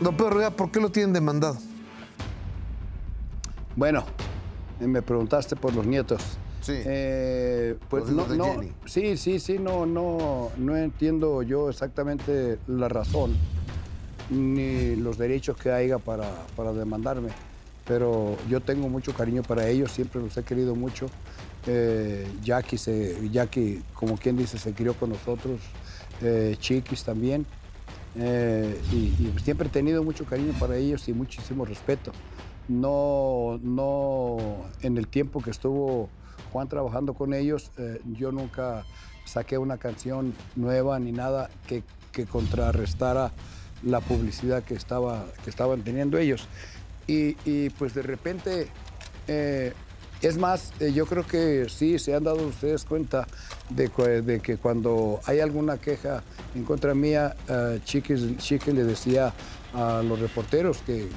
Don Pedro ya, ¿por qué lo tienen demandado? Bueno, eh, me preguntaste por los nietos. Sí. Eh, pues Los no, no- Jenny. sí, sí, sí, no, no, no entiendo yo exactamente la razón ni los derechos que haya para, para demandarme. Pero yo tengo mucho cariño para ellos, siempre los he querido mucho. Eh, Jackie, se, Jackie, como quien dice, se crió con nosotros, eh, Chiquis también. Eh, y, siempre he tenido mucho cariño para ellos y muchísimo respeto. No, no en el tiempo que estuvo Juan trabajando con ellos, eh, yo nunca saqué una canción nueva ni nada que, que contrarrestara la publicidad que, estaba, que estaban teniendo ellos. Y, y, pues de repente, eh, es más, eh, yo creo que sí se han dado ustedes cuenta de, que cuando hay alguna queja en contra mía, eh, Chiquis, Chiqui le decía a los reporteros que,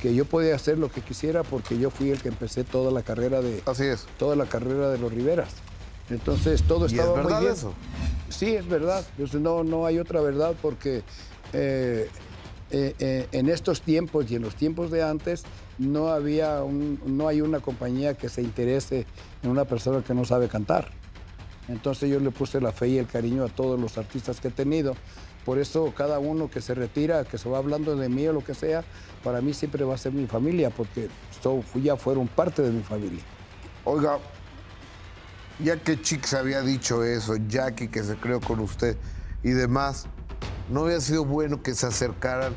que yo podía hacer lo que quisiera porque yo fui el que empecé toda la carrera de Así es. toda la carrera de los Riveras. Entonces todo ¿Y es estaba verdad muy bien. eso? Sí, es verdad. No, no hay otra verdad porque eh, eh, eh, en estos tiempos y en los tiempos de antes no había no hay una compañía que se interese en una persona que no sabe cantar. Entonces yo le puse la fe y el cariño a todos los artistas que he tenido. Por eso cada uno que se retira, que se va hablando de mí o lo que sea, para mí siempre va a ser mi familia, porque so- ya fueron parte de mi familia. Oiga, ya que Chick había dicho eso, Jackie que se creó con usted y demás, ¿no había sido bueno que se acercaran?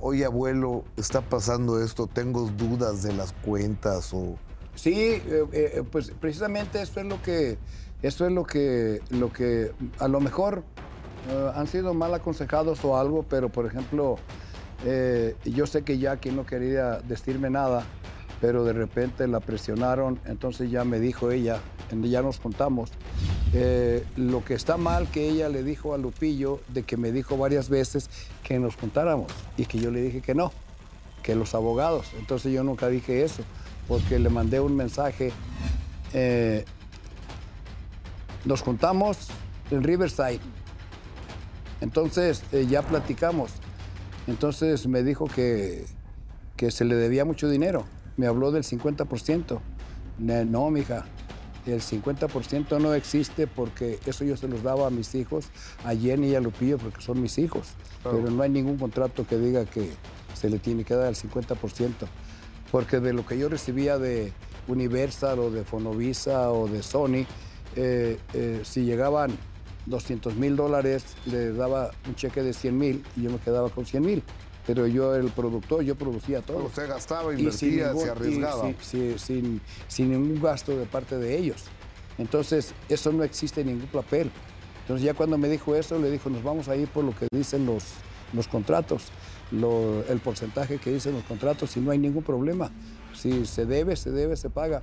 Oye, abuelo, está pasando esto, tengo dudas de las cuentas o... Sí, eh, eh, pues precisamente eso es lo que, eso es lo que, lo que a lo mejor eh, han sido mal aconsejados o algo, pero por ejemplo, yo sé que Jackie no quería decirme nada, pero de repente la presionaron, entonces ya me dijo ella, ya nos contamos, eh, lo que está mal que ella le dijo a Lupillo, de que me dijo varias veces que nos juntáramos y que yo le dije que no que los abogados. Entonces yo nunca dije eso, porque le mandé un mensaje. eh, nos juntamos en Riverside. Entonces eh, ya platicamos. Entonces me dijo que, que se le debía mucho dinero. Me habló del 50%. Ne- No, mija, el 50% no existe porque eso yo se los daba a mis hijos, a Jenny y a Lupillo, porque son mis hijos. Claro. Pero no hay ningún contrato que diga que se le tiene que dar el 50%. Porque de lo que yo recibía de Universal o de Fonovisa o de Sony, eh, eh, si llegaban 200 mil dólares, le daba un cheque de 100 mil y yo me quedaba con 100 mil. Pero yo era el productor, yo producía todo. Usted gastaba, Y invertía, ningún- se y arriesgaba. sin, sin- sin- sin ningún gasto de parte de ellos. Entonces, eso no existe en ningún papel. Entonces, ya cuando me dijo eso, le dijo, nos vamos a ir por lo que dicen los, los contratos, lo- el porcentaje que dicen los contratos, y no hay ningún problema. Si se debe, se debe, se paga.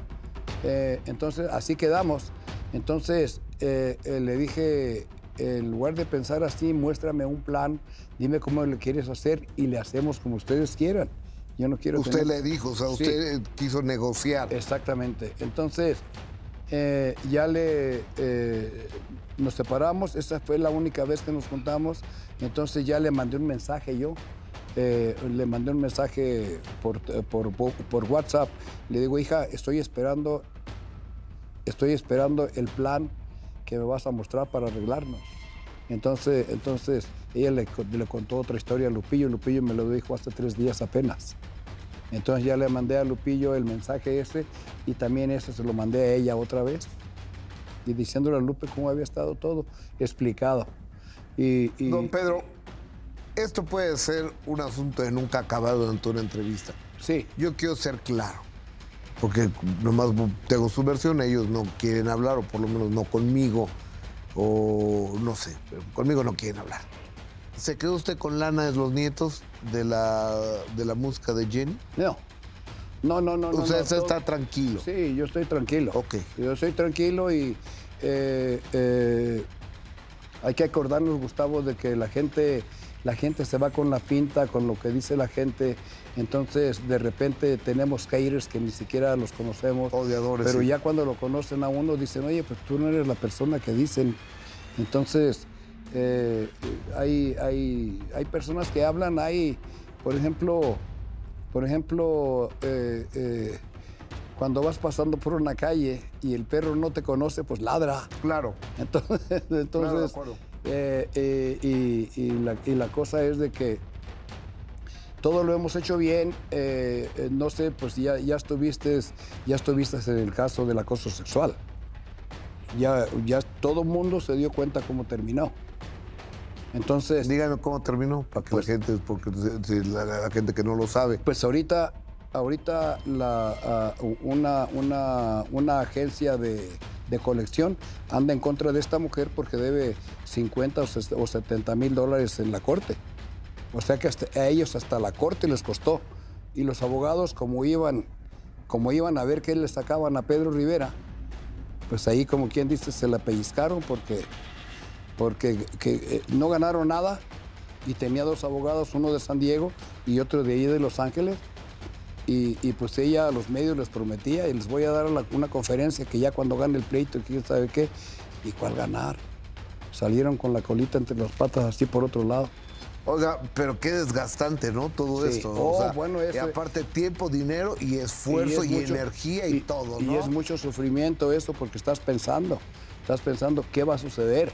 Eh, entonces, así quedamos. Entonces, eh, eh, le dije, en lugar de pensar así, muéstrame un plan, dime cómo le quieres hacer y le hacemos como ustedes quieran. Yo no quiero Usted tener- le dijo, o sea, usted eh, quiso negociar. Exactamente. Entonces, eh, ya le eh, nos separamos, esa fue la única vez que nos juntamos, entonces ya le mandé un mensaje yo. eh, le mandé un mensaje por, por, por WhatsApp. Le digo, hija, estoy esperando, estoy esperando el plan que me vas a mostrar para arreglarnos. Entonces, entonces ella le, co- le contó otra historia a Lupillo. Lupillo me lo dijo hace tres días apenas. Entonces ya le mandé a Lupillo el mensaje ese y también ese se lo mandé a ella otra vez. Y diciéndole a Lupe cómo había estado todo explicado. Y, y- Don Pedro, esto puede ser un asunto de nunca acabado durante una entrevista. sí, Yo quiero ser claro, porque nomás tengo su versión, ellos no quieren hablar, o por lo menos no conmigo, o no sé, pero conmigo no quieren hablar. ¿Se quedó usted con lana de los nietos de la, de la música de Jenny? no. No, no, no. no, usted no, todo- está tranquilo. Sí, yo estoy tranquilo. Ok. Yo estoy tranquilo y eh, eh, hay que acordarnos, Gustavo, de que la gente, la gente se va con la pinta, con lo que dice la gente. Entonces, de repente tenemos haters que ni siquiera los conocemos. Odiadores, Pero sí. ya cuando lo conocen a uno, dicen, oye, pues tú no eres la persona que dicen. Entonces, eh, hay, hay, hay personas que hablan, hay, por ejemplo, por ejemplo, eh, eh, cuando vas pasando por una calle y el perro no te conoce, pues ladra. Claro. Entonces, entonces acuerdo. Eh, eh, y, y la, y la cosa es de que todo lo hemos hecho bien. eh, eh, no sé, pues ya, ya estuviste, ya estuviste en el caso del acoso sexual. Ya, ya todo el mundo se dio cuenta cómo terminó. Entonces, Dígame cómo terminó, para que Pues- la gente, porque la, la gente que no lo sabe. Pues ahorita, ahorita la, ah, una, una, una agencia de, de colección anda en contra de esta mujer porque debe 50 o ses- o 70 mil dólares en la corte. O sea que a ellos hasta la corte les costó. Y los abogados, como iban, como iban a ver qué le sacaban a Pedro Rivera, pues ahí como quien dice se la pellizcaron porque, porque que, eh, no ganaron nada y tenía dos abogados, uno de San Diego y otro de ahí de Los Ángeles. Y, y, pues ella a los medios les prometía y les voy a dar la- una conferencia que ya cuando gane el pleito, quién sabe qué, y cuál ganar. Salieron con la colita entre las patas así por otro lado. Oiga, pero qué desgastante, ¿no? Todo Sí. esto. Oh, bueno, y eso- aparte tiempo, dinero y esfuerzo es y, mucho- energía y, todo, Y ¿no? es mucho sufrimiento eso porque estás pensando, estás pensando qué va a suceder.